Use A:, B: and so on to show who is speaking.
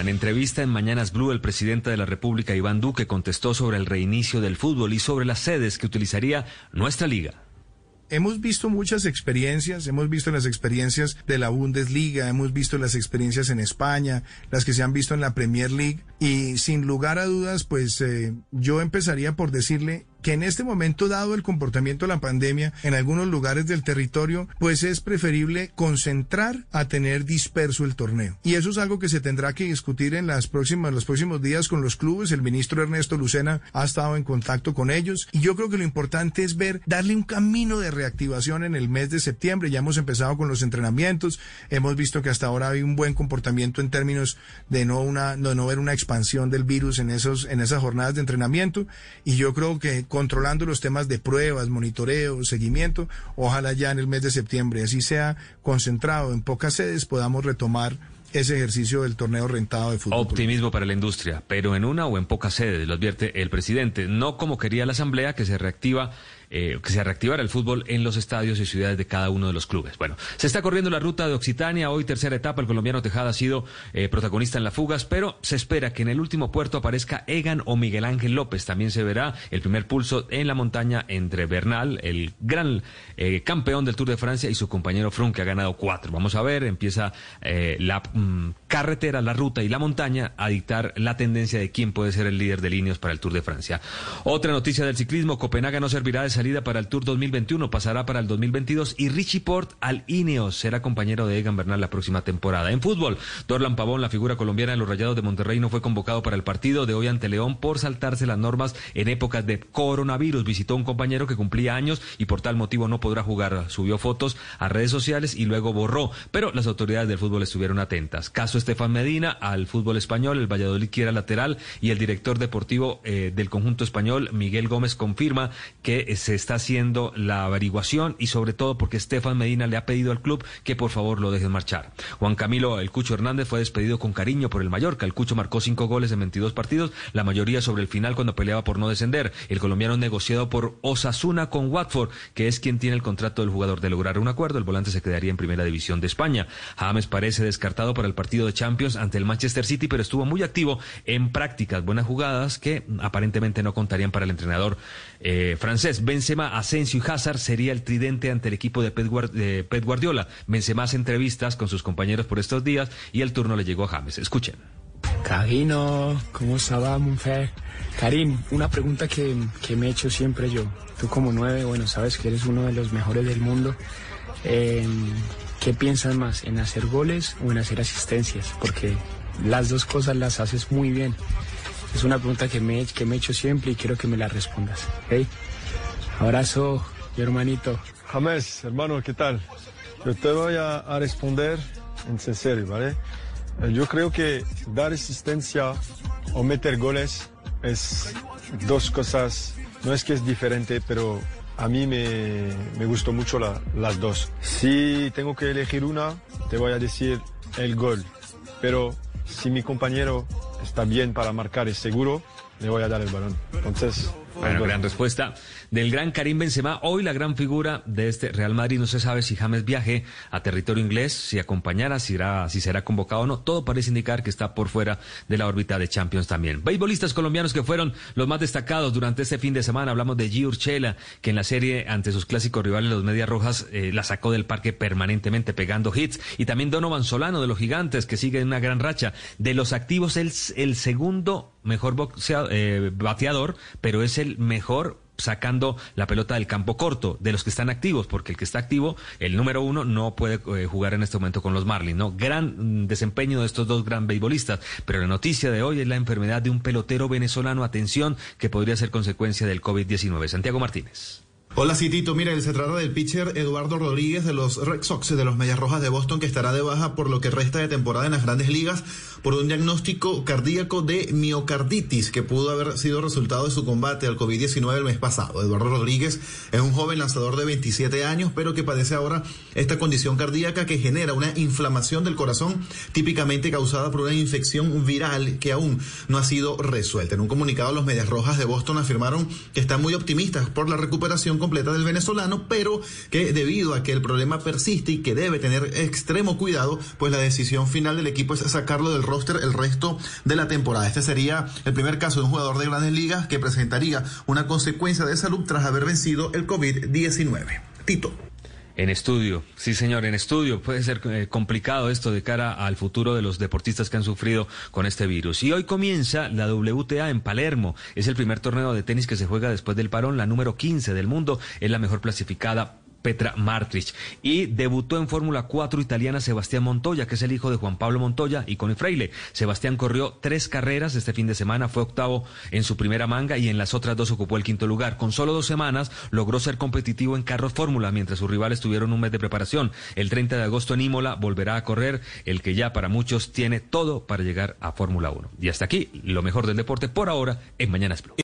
A: En entrevista en Mañanas Blue, el presidente de la República, Iván Duque, contestó sobre el reinicio del fútbol y sobre las sedes que utilizaría nuestra liga.
B: Hemos visto muchas experiencias, hemos visto las experiencias de la Bundesliga, hemos visto las experiencias en España, las que se han visto en la Premier League y sin lugar a dudas, pues eh, yo empezaría por decirle que en este momento, dado el comportamiento de la pandemia en algunos lugares del territorio, pues es preferible concentrar a tener disperso el torneo. Y eso es algo que se tendrá que discutir en las próximas, los próximos días con los clubes. El ministro Ernesto Lucena ha estado en contacto con ellos. Y yo creo que lo importante es ver, darle un camino de reactivación en el mes de septiembre. Ya hemos empezado con los entrenamientos. Hemos visto que hasta ahora hay un buen comportamiento en términos de no una, no, no ver una expansión del virus en esos, en esas jornadas de entrenamiento. Y yo creo que controlando los temas de pruebas, monitoreo, seguimiento, ojalá ya en el mes de septiembre, así sea concentrado en pocas sedes, podamos retomar ese ejercicio del torneo rentado de fútbol.
A: Optimismo para la industria, pero en una o en pocas sedes, lo advierte el presidente, no como quería la Asamblea que se reactiva eh, que se reactivara el fútbol en los estadios y ciudades de cada uno de los clubes. Bueno, se está corriendo la ruta de Occitania, hoy tercera etapa, el colombiano Tejada ha sido eh, protagonista en las fugas, pero se espera que en el último puerto aparezca Egan o Miguel Ángel López. También se verá el primer pulso en la montaña entre Bernal, el gran eh, campeón del Tour de Francia, y su compañero Frun, que ha ganado cuatro. Vamos a ver, empieza la mm, carretera, la ruta y la montaña a dictar la tendencia de quién puede ser el líder de líneas para el Tour de Francia. Otra noticia del ciclismo, Copenhague no servirá de salida para el Tour 2021, pasará para el 2022 y Richie Port al Ineos será compañero de Egan Bernal la próxima temporada. En fútbol, Dorlan Pavón, la figura colombiana de los Rayados de Monterrey, no fue convocado para el partido de hoy ante León por saltarse las normas en épocas de coronavirus. Visitó un compañero que cumplía años y por tal motivo no podrá jugar. Subió fotos a redes sociales y luego borró. Pero las autoridades del fútbol estuvieron atentas. Caso Estefan Medina al fútbol español, el Valladolid quiere lateral y el director deportivo eh, del conjunto español, Miguel Gómez, confirma que se está haciendo haciendo la averiguación y sobre todo porque Estefan Medina le ha pedido al club que por favor lo dejen marchar. Juan Camilo El Cucho Hernández fue despedido con cariño por el Mallorca. El Cucho marcó cinco goles en 22 partidos, la mayoría sobre el final cuando peleaba por no descender. El colombiano negociado por Osasuna con Watford, que es quien tiene el contrato del jugador de lograr un acuerdo. El volante se quedaría en primera división de España. James parece descartado para el partido de Champions ante el Manchester City, pero estuvo muy activo en prácticas, buenas jugadas que aparentemente no contarían para el entrenador eh, francés. Benzema Asensio y Hazard sería el tridente ante el equipo de Pep, Guardiola. Benzema entrevistas con sus compañeros por estos días y el turno le llegó a James. Escuchen.
C: Carino, ¿cómo va, Monfer? Karim, una pregunta que, me he hecho siempre yo. Tú como nueve, bueno, sabes que eres uno de los mejores del mundo. Em, ¿Qué piensas más, en hacer goles o en hacer asistencias? Porque las dos cosas las haces muy bien. Es una pregunta que me, que me he hecho siempre y quiero que me la respondas. ¿okay? Abrazo, mi hermanito.
D: James, hermano, ¿qué tal? Yo te voy a, responder en serio, ¿vale? Eh, yo creo que dar asistencia o meter goles es dos cosas, no es que es diferente, pero a mí me, me gustó mucho las dos. Si tengo que elegir una, te voy a decir el gol, pero si mi compañero está bien para marcar, es seguro, le voy a dar el balón. Entonces,
A: bueno, gran respuesta del gran Karim Benzema. Hoy la gran figura de este Real Madrid. No se sabe si James viaje a territorio inglés, si acompañará, si, será, si será convocado o no. Todo parece indicar que está por fuera de la órbita de Champions también. Beisbolistas colombianos que fueron los más destacados durante este fin de semana. Hablamos de G. Urchela, que en la serie ante sus clásicos rivales, los Medias Rojas, eh, la sacó del parque permanentemente pegando hits. Y también Donovan Solano de los Gigantes, que sigue en una gran racha. De los activos, el, el segundo mejor eh, bateador, pero es el mejor sacando la pelota del campo corto de los que están activos, porque el que está activo, el número uno, no puede eh, jugar en este momento con los Marlins, ¿no? Gran mm, desempeño de estos dos gran beisbolistas, pero la noticia de hoy es la enfermedad de un pelotero venezolano, atención, que podría ser consecuencia del COVID-19. Santiago Martínez.
E: Hola Citito, mire, se trata del pitcher Eduardo Rodríguez de los Red Sox de los Medias Rojas de Boston que estará de baja por lo que resta de temporada en las grandes ligas por un diagnóstico cardíaco de miocarditis que pudo haber sido resultado de su combate al COVID-19 el mes pasado. Eduardo Rodríguez es un joven lanzador de 27 años pero que padece ahora esta condición cardíaca que genera una inflamación del corazón típicamente causada por una infección viral que aún no ha sido resuelta. En un comunicado los Medias Rojas de Boston afirmaron que están muy optimistas por la recuperación completa del venezolano, pero que debido a que el problema persiste y que debe tener extremo cuidado, pues la decisión final del equipo es sacarlo del roster el resto de la temporada. Este sería el primer caso de un jugador de grandes ligas que presentaría una consecuencia de salud tras haber vencido el COVID-19. Tito.
A: En estudio, sí señor, en estudio. Puede ser eh, complicado esto de cara al futuro de los deportistas que han sufrido con este virus. Y hoy comienza la WTA en Palermo. Es el primer torneo de tenis que se juega después del parón, la número 15 del mundo. Es la mejor clasificada Petra Martrich. Y debutó en Fórmula 4 italiana Sebastián Montoya, que es el hijo de Juan Pablo Montoya y con Freile. Sebastián corrió tres carreras este fin de semana, fue octavo en su primera manga y en las otras dos ocupó el quinto lugar. Con solo dos semanas logró ser competitivo en carros Fórmula, mientras sus rivales tuvieron un mes de preparación. El 30 de agosto en Imola volverá a correr el que ya para muchos tiene todo para llegar a Fórmula 1. Y hasta aquí, lo mejor del deporte por ahora en Mañanas Blue.